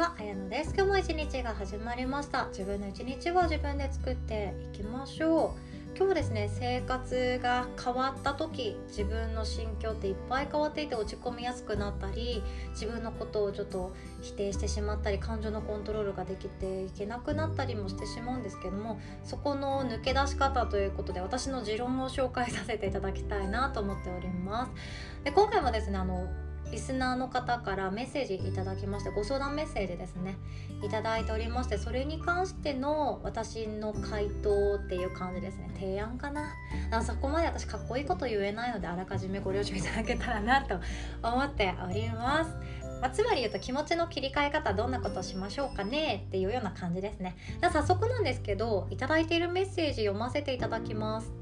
は、あやのです。今日も一日が始まりました。自分の一日を自分で作っていきましょう。今日ですね生活が変わった時自分の心境っていっぱい変わっていて落ち込みやすくなったり自分のことをちょっと否定してしまったり感情のコントロールができていけなくなったりもしてしまうんですけどもそこの抜け出し方ということで私の持論を紹介させていただきたいなと思っております。で今回もですねあのリスナーの方からメッセージいただきましてご相談メッセージですね。いただいておりましてそれに関しての私の回答っていう感じですね。提案かな。そこまで私かっこいいこと言えないのであらかじめご了承いただけたらなと思っております。まあ、つまり言うと気持ちの切り替え方どんなことしましょうかね？っていうような感じですね。早速なんですけどいただいているメッセージ読ませていただきます。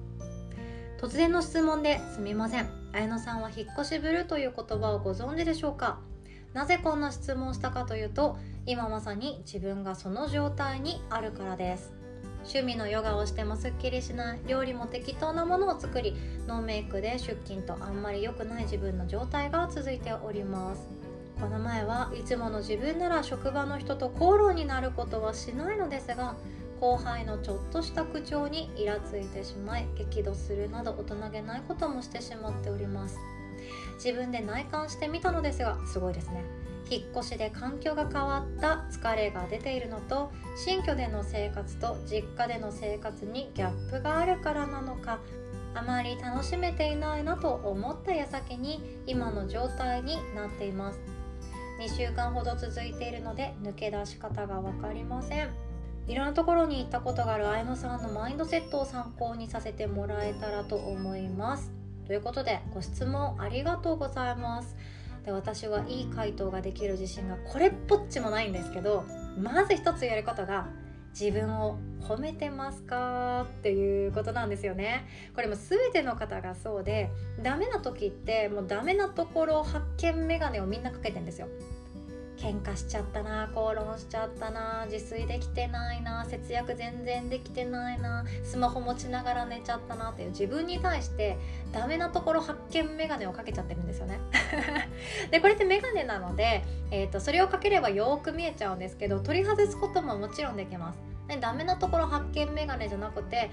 突然の質問ですみません。綾乃さんは引っ越しぶるという言葉をご存知でしょうか？なぜこんな質問をしたかというと今まさに自分がその状態にあるからです。趣味のヨガをしてもすっきりしない。料理も適当なものを作りノーメイクで出勤とあんまり良くない自分の状態が続いております。この前はいつもの自分なら職場の人と口論になることはしないのですが後輩のちょっとした口調にイラついてしまい激怒するなど大人げないこともしてしまっております。自分で内観してみたのですがすごいですね。引っ越しで環境が変わった疲れが出ているのと新居での生活と実家での生活にギャップがあるからなのかあまり楽しめていないなと思った矢先に今の状態になっています。2週間ほど続いているので抜け出し方が分かりません。いろんなところに行ったことがある綾野さんのマインドセットを参考にさせてもらえたらと思います。ということでご質問ありがとうございます。で私はいい回答ができる自信がこれっぽっちもないんですけどまず一つ言えることが自分を褒めてますかっていうことなんですよね。これも全ての方がそうでダメな時ってもうダメなところ発見メガネをみんなかけてんですよ。喧嘩しちゃったな口論しちゃったな自炊できてないな節約全然できてないなスマホ持ちながら寝ちゃったなっていう自分に対してダメなところ発見メガネをかけちゃってるんですよね。でこれってメガネなので、えーと、それをかければよく見えちゃうんですけど取り外すことももちろんできます。でダメなところ発見メガネじゃなくて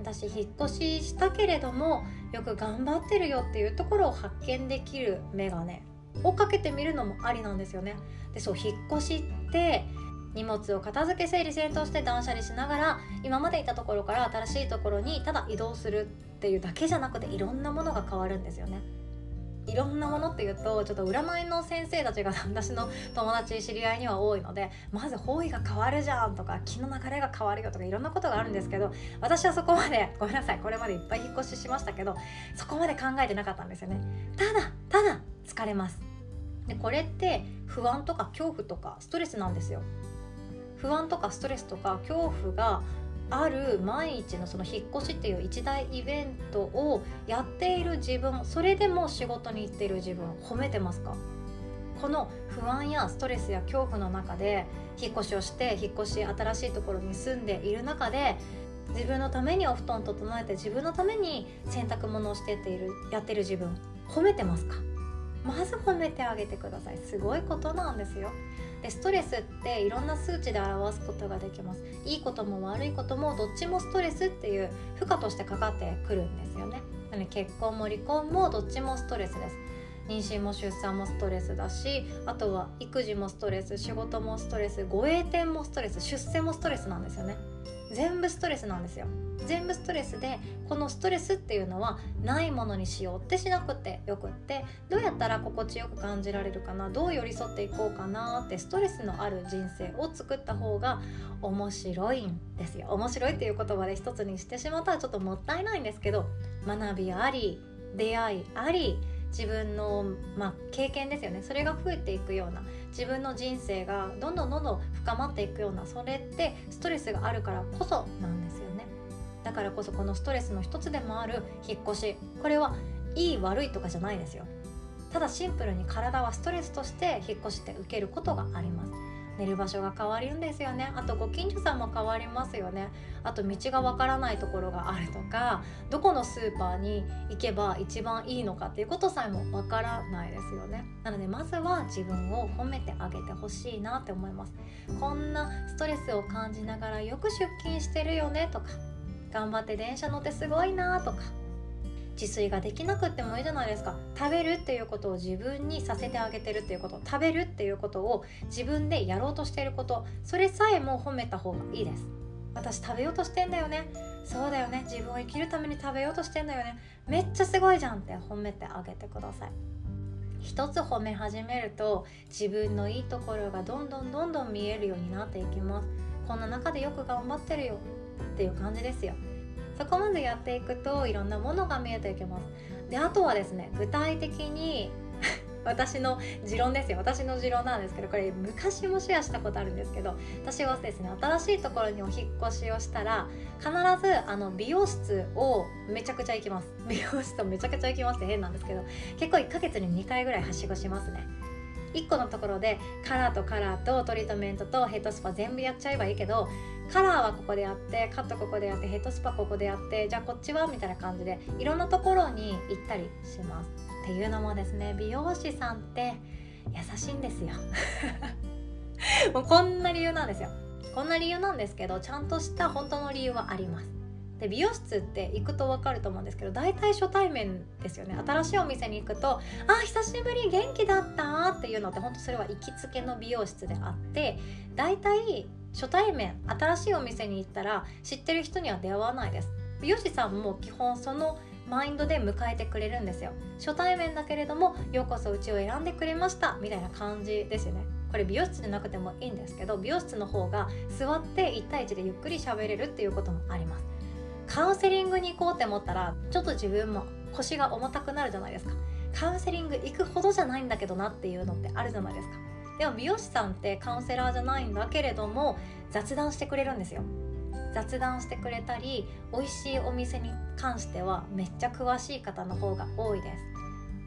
私引っ越ししたけれどもよく頑張ってるよっていうところを発見できるメガネ。をかけてみるのもありなんですよね。でそう引っ越しって荷物を片付け整理整頓して断捨離しながら今までいたところから新しいところにただ移動するっていうだけじゃなくていろんなものが変わるんですよね。いろんなものっていうとちょっと占いの先生たちが 私の友達知り合いには多いのでまず方位が変わるじゃんとか気の流れが変わるよとかいろんなことがあるんですけど私はそこまでごめんなさいこれまでいっぱい引っ越ししましたけどそこまで考えてなかったんですよねただただ疲れますでこれって不安とか恐怖とかストレスなんですよ。不安とかストレスとか恐怖がある毎日のその引っ越しっていう一大イベントをやっている自分それでも仕事に行っている自分褒めてますか？この不安やストレスや恐怖の中で引っ越しをして引っ越し新しいところに住んでいる中で自分のためにお布団整えて自分のために洗濯物をしてっているやってる自分褒めてますか？まず褒めてあげてください。すごいことなんですよ。でストレスっていろんな数値で表すことができます。いいことも悪いこともどっちもストレスっていう負荷としてかかってくるんですよね。なので結婚も離婚もどっちもストレスです。妊娠も出産もストレスだしあとは育児もストレス仕事もストレス護衛店もストレス出世もストレスなんですよね。全部ストレスなんですよ。全部ストレスでこのストレスっていうのはないものにしようってしなくてよくってどうやったら心地よく感じられるかなどう寄り添っていこうかなってストレスのある人生を作った方が面白いんですよ。面白いっていう言葉で一つにしてしまったらちょっともったいないんですけど学びあり出会いあり自分の、まあ、経験ですよね。それが増えていくような自分の人生がどんどんどんどん深まっていくようなそれってストレスがあるからこそなんですよね。だからこそこのストレスの一つでもある引っ越し。これはいい悪いとかじゃないですよ。ただシンプルに体はストレスとして引っ越しって受けることがあります。寝る場所が変わるんですよね。あとご近所さんも変わりますよね。あと道がわからないところがあるとかどこのスーパーに行けば一番いいのかっていうことさえもわからないですよね。なのでまずは自分を褒めてあげてほしいなって思います。こんなストレスを感じながらよく出勤してるよねとか頑張って電車乗ってすごいなとか自炊ができなくってもいいじゃないですか。食べるっていうことを自分にさせてあげてるっていうこと。食べるっていうことを自分でやろうとしてること。それさえも褒めた方がいいです。私食べようとしてんだよね。そうだよね。自分を生きるために食べようとしてんだよね。めっちゃすごいじゃんって褒めてあげてください。一つ褒め始めると自分のいいところがどんどんどんどん見えるようになっていきます。こんな中でよく頑張ってるよっていう感じですよ。そこまでやっていくといろんなものが見えていきます。であとはですね具体的に 私の持論ですよ。私の持論なんですけどこれ昔もシェアしたことあるんですけど私はですね新しいところにお引越しをしたら必ずあの美容室をめちゃくちゃ行きます。美容室をめちゃくちゃ行きますって変なんですけど結構1ヶ月に2回ぐらいはしごしますね。1個のところでカラーとカラーとトリートメントとヘッドスパ全部やっちゃえばいいけどカラーはここでやってカットここでやってヘッドスパここでやってじゃあこっちはみたいな感じでいろんなところに行ったりします。っていうのもですね美容師さんって優しいんですよ。もうこんな理由なんですよ。こんな理由なんですけどちゃんとした本当の理由はあります。で美容室って行くと分かると思うんですけど大体初対面ですよね。新しいお店に行くと「あ久しぶり元気だった?」っていうのって本当それは行きつけの美容室であって大体初対面新しいお店に行ったら知ってる人には出会わないです。美容師さんも基本そのマインドで迎えてくれるんですよ。初対面だけれどもようこそうちを選んでくれましたみたいな感じですよね。これ美容室でなくてもいいんですけど美容室の方が座って1対1でゆっくり喋れるっていうこともあります。カウンセリングに行こうって思ったらちょっと自分も腰が重たくなるじゃないですか。カウンセリング行くほどじゃないんだけどなっていうのってあるじゃないですか。でも美容師さんってカウンセラーじゃないんだけれども雑談してくれるんですよ。雑談してくれたり美味しいお店に関してはめっちゃ詳しい方の方が多いです。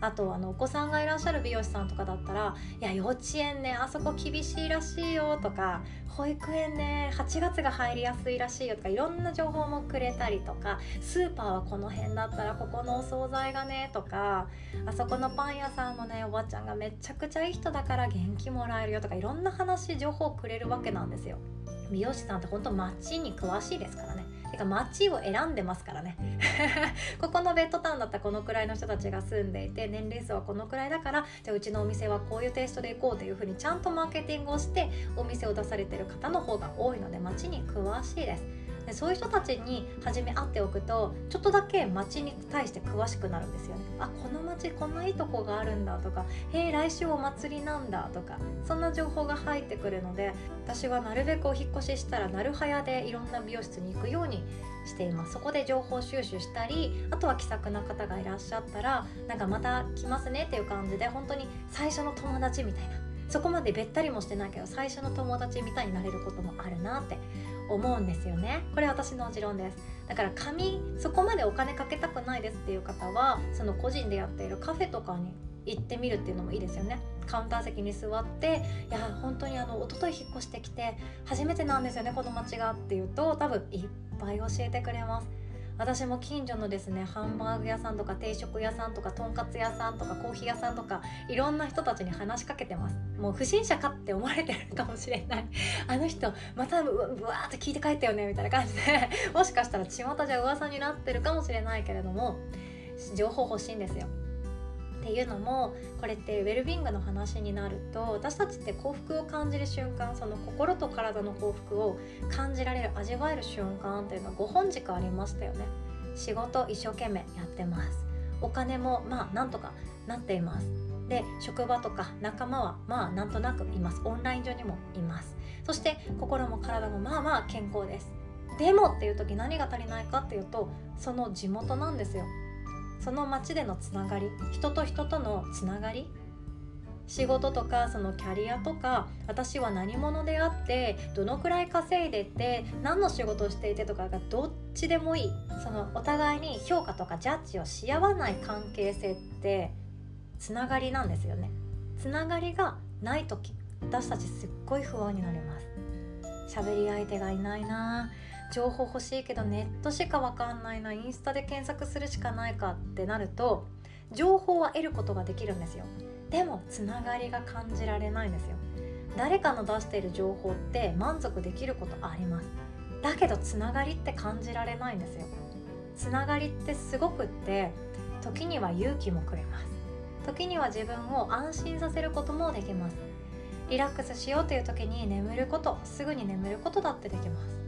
あとあのお子さんがいらっしゃる美容師さんとかだったら「いや幼稚園ねあそこ厳しいらしいよ」とか「保育園ね8月が入りやすいらしいよ」とかいろんな情報もくれたりとか「スーパーはこの辺だったらここのお惣菜がね」とか「あそこのパン屋さんのねおばちゃんがめちゃくちゃいい人だから元気もらえるよ」とかいろんな話情報をくれるわけなんですよ。美容師さんって本当街に詳しいですからねてか街を選んでますからね。ここのベッドタウンだったらこのくらいの人たちが住んでいて年齢層はこのくらいだからじゃあうちのお店はこういうテイストで行こうというふうにちゃんとマーケティングをしてお店を出されてる方の方が多いので街に詳しいです。でそういう人たちに初め会っておくとちょっとだけ街に対して詳しくなるんですよね。あこの街こんないいとこがあるんだとかへえ来週お祭りなんだとかそんな情報が入ってくるので私はなるべくお引越ししたらなるはやでいろんな美容室に行くようにしています。そこで情報収集したりあとは気さくな方がいらっしゃったらなんかまた来ますねっていう感じで本当に最初の友達みたいな。そこまでべったりもしてないけど最初の友達みたいになれることもあるなって思うんですよね。これ私の持論です。だから紙そこまでお金かけたくないですっていう方はその個人でやっているカフェとかに行ってみるっていうのもいいですよね。カウンター席に座って「いや本当にあの一昨日引っ越してきて初めてなんですよねこの町が」っていうと多分いっぱい教えてくれます。私も近所のですねハンバーグ屋さんとか定食屋さんとかとんかつ屋さんとかコーヒー屋さんとかいろんな人たちに話しかけてます。もう不審者かって思われてるかもしれない。あの人またぶわーって聞いて帰ったよねみたいな感じで。もしかしたら巷じゃ噂になってるかもしれないけれども情報欲しいんですよ。っていうのもこれってウェルビングの話になると私たちって幸福を感じる瞬間その心と体の幸福を感じられる味わえる瞬間っていうのは5本軸ありましたよね。仕事一生懸命やってます。お金もまあなんとかなっています。で職場とか仲間はまあなんとなくいます。オンライン上にもいます。そして心も体もまあまあ健康です。でもっていう時何が足りないかっていうとその地元なんですよ。その街でのつながり人と人とのつながり仕事とかそのキャリアとか私は何者であってどのくらい稼いでて何の仕事をしていてとかがどっちでもいい。そのお互いに評価とかジャッジをし合わない関係性ってつながりなんですよね。つながりがない時私たちすっごい不安になります。喋り相手がいないな。情報欲しいけどネットしか分かんないなインスタで検索するしかないかってなると情報は得ることができるんですよ。でもつながりが感じられないんですよ。誰かの出している情報って満足できることあります。だけどつながりって感じられないんですよ。つながりってすごくって時には勇気もくれます。時には自分を安心させることもできます。リラックスしようという時に眠ることすぐに眠ることだってできます。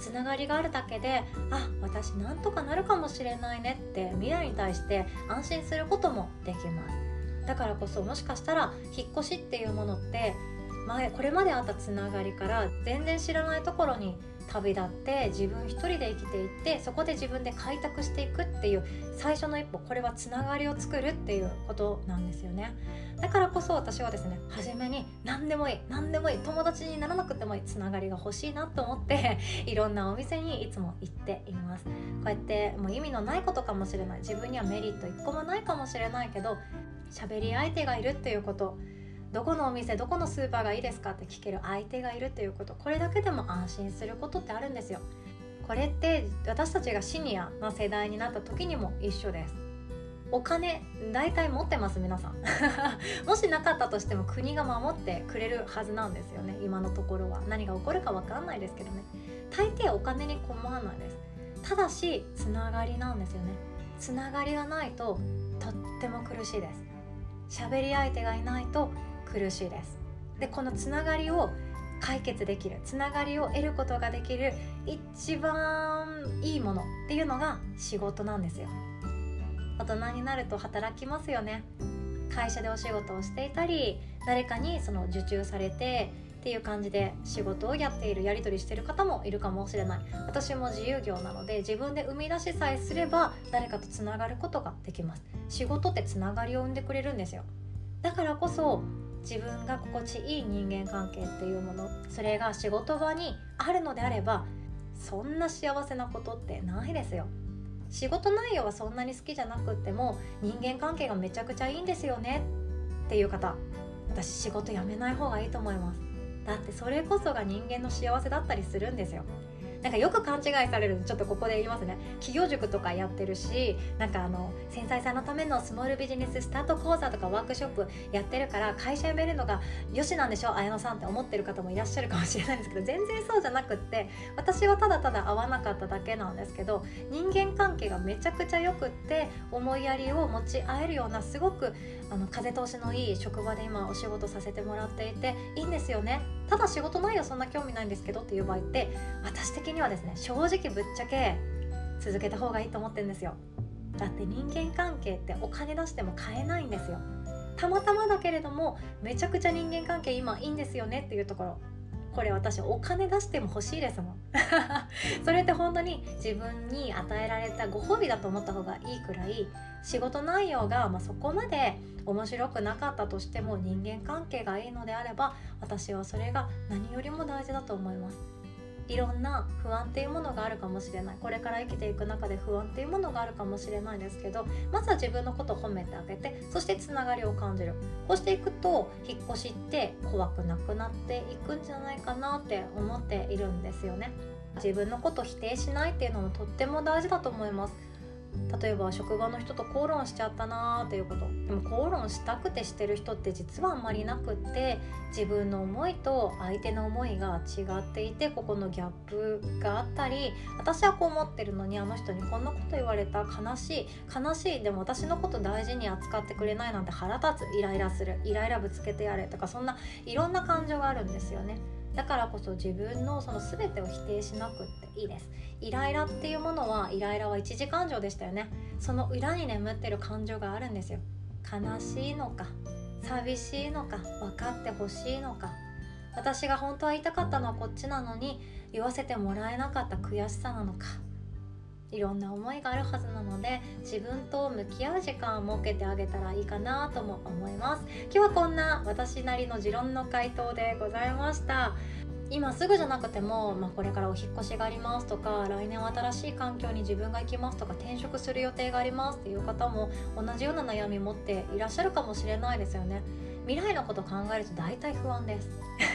つながりがあるだけであ私なんとかなるかもしれないねって未来に対して安心することもできます。だからこそもしかしたら引っ越しっていうものって前これまであったつながりから全然知らないところに旅立って自分一人で生きていってそこで自分で開拓していくっていう最初の一歩これはつながりを作るっていうことなんですよね。だからこそ私はですね初めに何でもいい何でもいい友達にならなくてもいいつながりが欲しいなと思って いろんなお店にいつも行っています。こうやってもう意味のないことかもしれない。自分にはメリット一個もないかもしれないけど喋り相手がいるっていうことどこのお店どこのスーパーがいいですか？って聞ける相手がいるっていうこと。これだけでも安心することってあるんですよ。これって私たちがシニアの世代になった時にも一緒です。お金大体持ってます皆さん。もしなかったとしても国が守ってくれるはずなんですよね。今のところは。何が起こるか分かんないですけどね。大抵お金に困らないです。ただしつながりなんですよね。つながりがないととっても苦しいです。喋り相手がいないと苦しいです。でこのつながりを解決できるつながりを得ることができる一番いいものっていうのが仕事なんですよ。大人になると働きますよね。会社でお仕事をしていたり誰かにその受注されてっていう感じで仕事をやっているやり取りしてる方もいるかもしれない。私も自由業なので自分で生み出しさえすれば誰かとつながることができます。仕事ってつながりを生んでくれるんですよ。だからこそ自分が心地いい人間関係っていうものそれが仕事場にあるのであればそんな幸せなことってないですよ。仕事内容はそんなに好きじゃなくっても人間関係がめちゃくちゃいいんですよねっていう方。私仕事辞めない方がいいと思います。だってそれこそが人間の幸せだったりするんですよ。なんかよく勘違いされるちょっとここで言いますね。企業塾とかやってるしなんかあの繊細さんのためのスモールビジネススタート講座とかワークショップやってるから会社辞めるのがよしなんでしょ？綾乃さんって思ってる方もいらっしゃるかもしれないんですけど全然そうじゃなくって私はただただ合わなかっただけなんですけど人間関係がめちゃくちゃよくって思いやりを持ち合えるようなすごくあの風通しのいい職場で今お仕事させてもらっていていいんですよね。ただ仕事内容そんな興味ないんですけどっていう場合って私的にはですね正直ぶっちゃけ続けた方がいいと思ってるんですよ。だって人間関係ってお金出しても買えないんですよ。たまたまだけれどもめちゃくちゃ人間関係今いいんですよねっていうところ。これ私お金出しても欲しいですもん。それって本当に自分に与えられたご褒美だと思った方がいいくらい仕事内容が、ま、そこまで面白くなかったとしても人間関係がいいのであれば私はそれが何よりも大事だと思います。いろんな不安っていうものがあるかもしれない。これから生きていく中で不安っていうものがあるかもしれないですけどまずは自分のことを褒めてあげてそしてつながりを感じる。こうしていくと引っ越しって怖くなくなっていくんじゃないかなって思っているんですよね。自分のこと否定しないっていうのもとっても大事だと思います。例えば職場の人と口論しちゃったなーっていうことでも口論したくてしてる人って実はあんまりなくって自分の思いと相手の思いが違っていてここのギャップがあったり私はこう思ってるのにあの人にこんなこと言われた悲しい悲しいでも私のこと大事に扱ってくれないなんて腹立つイライラするイライラぶつけてやれとかそんないろんな感情があるんですよね。だからこそ自分のその全てを否定しなくっていいです。イライラっていうものはイライラは一時感情でしたよね。その裏に眠ってる感情があるんですよ。悲しいのか寂しいのか分かってほしいのか。私が本当は言いたかったのはこっちなのに言わせてもらえなかった悔しさなのか。いろんな思いがあるはずなので自分と向き合う時間を設けてあげたらいいかなとも思います。今日はこんな私なりの持論の回答でございました。今すぐじゃなくても、まあ、これからお引越しがありますとか来年は新しい環境に自分が行きますとか転職する予定がありますっていう方も同じような悩み持っていらっしゃるかもしれないですよね。未来のこと考えると大体不安です。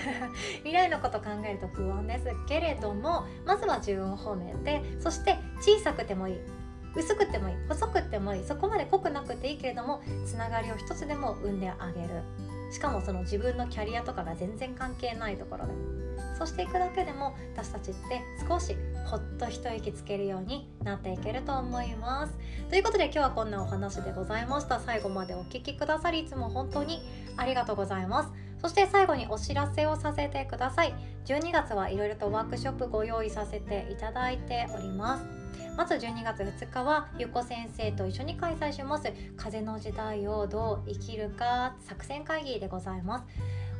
未来のこと考えると不安です。けれどもまずは自分を褒めてそして小さくてもいい。薄くてもいい。細くてもいい。そこまで濃くなくていいけれどもつながりを一つでも生んであげる。しかもその自分のキャリアとかが全然関係ないところで。そうしていくだけでも私たちって少しほっと一息つけるようになっていけると思います。ということで今日はこんなお話でございました。最後までお聴きくださりいつも本当にありがとうございます。そして最後にお知らせをさせてください。12月はいろいろとワークショップご用意させていただいております。まず12月2日はゆこ先生と一緒に開催します。風の時代をどう生きるか作戦会議でございます。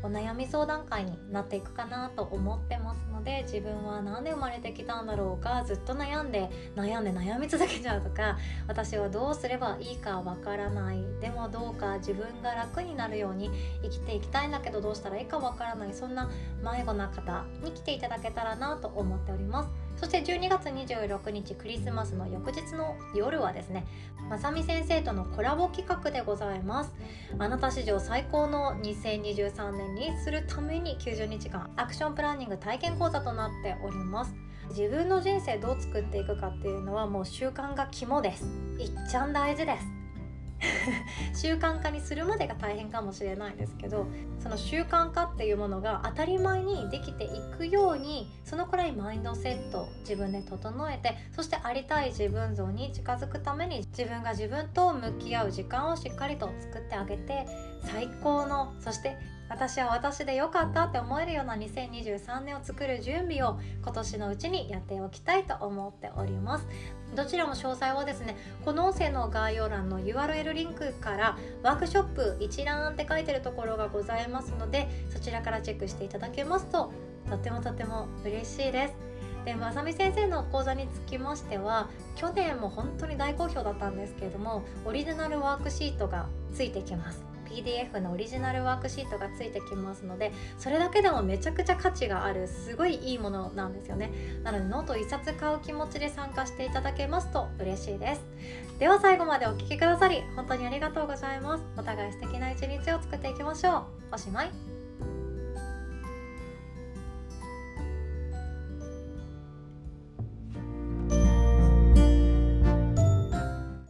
お悩み相談会になっていくかなと思ってますので自分は何で生まれてきたんだろうかずっと悩んで悩んで悩み続けちゃうとか私はどうすればいいかわからない。でもどうか自分が楽になるように生きていきたいんだけどどうしたらいいかわからない。そんな迷子な方に来ていただけたらなと思っております。そして12月26日クリスマスの翌日の夜はですねまさみ先生とのコラボ企画でございます。あなた史上最高の2023年にするために90日間アクションプランニング体験講座となっております。自分の人生どう作っていくかっていうのはもう習慣が肝です。いっちゃん大事です。習慣化にするまでが大変かもしれないですけどその習慣化っていうものが当たり前にできていくようにそのくらいマインドセット自分で整えてそしてありたい自分像に近づくために自分が自分と向き合う時間をしっかりと作ってあげて最高のそして私は私で良かったって思えるような2023年を作る準備を今年のうちにやっておきたいと思っております。どちらも詳細はですねこの音声の概要欄の URL リンクからワークショップ一覧って書いてるところがございますのでそちらからチェックしていただけますととてもとても嬉しいです。でまさみ先生の講座につきましては去年も本当に大好評だったんですけれどもオリジナルワークシートがついてきます。PDF のオリジナルワークシートがついてきますのでそれだけでもめちゃくちゃ価値があるすごいいいものなんですよね。なのでノート1冊買う気持ちで参加していただけますと嬉しいです。では最後までお聴きくださり本当にありがとうございます。お互い素敵な一日を作っていきましょう。おしまい。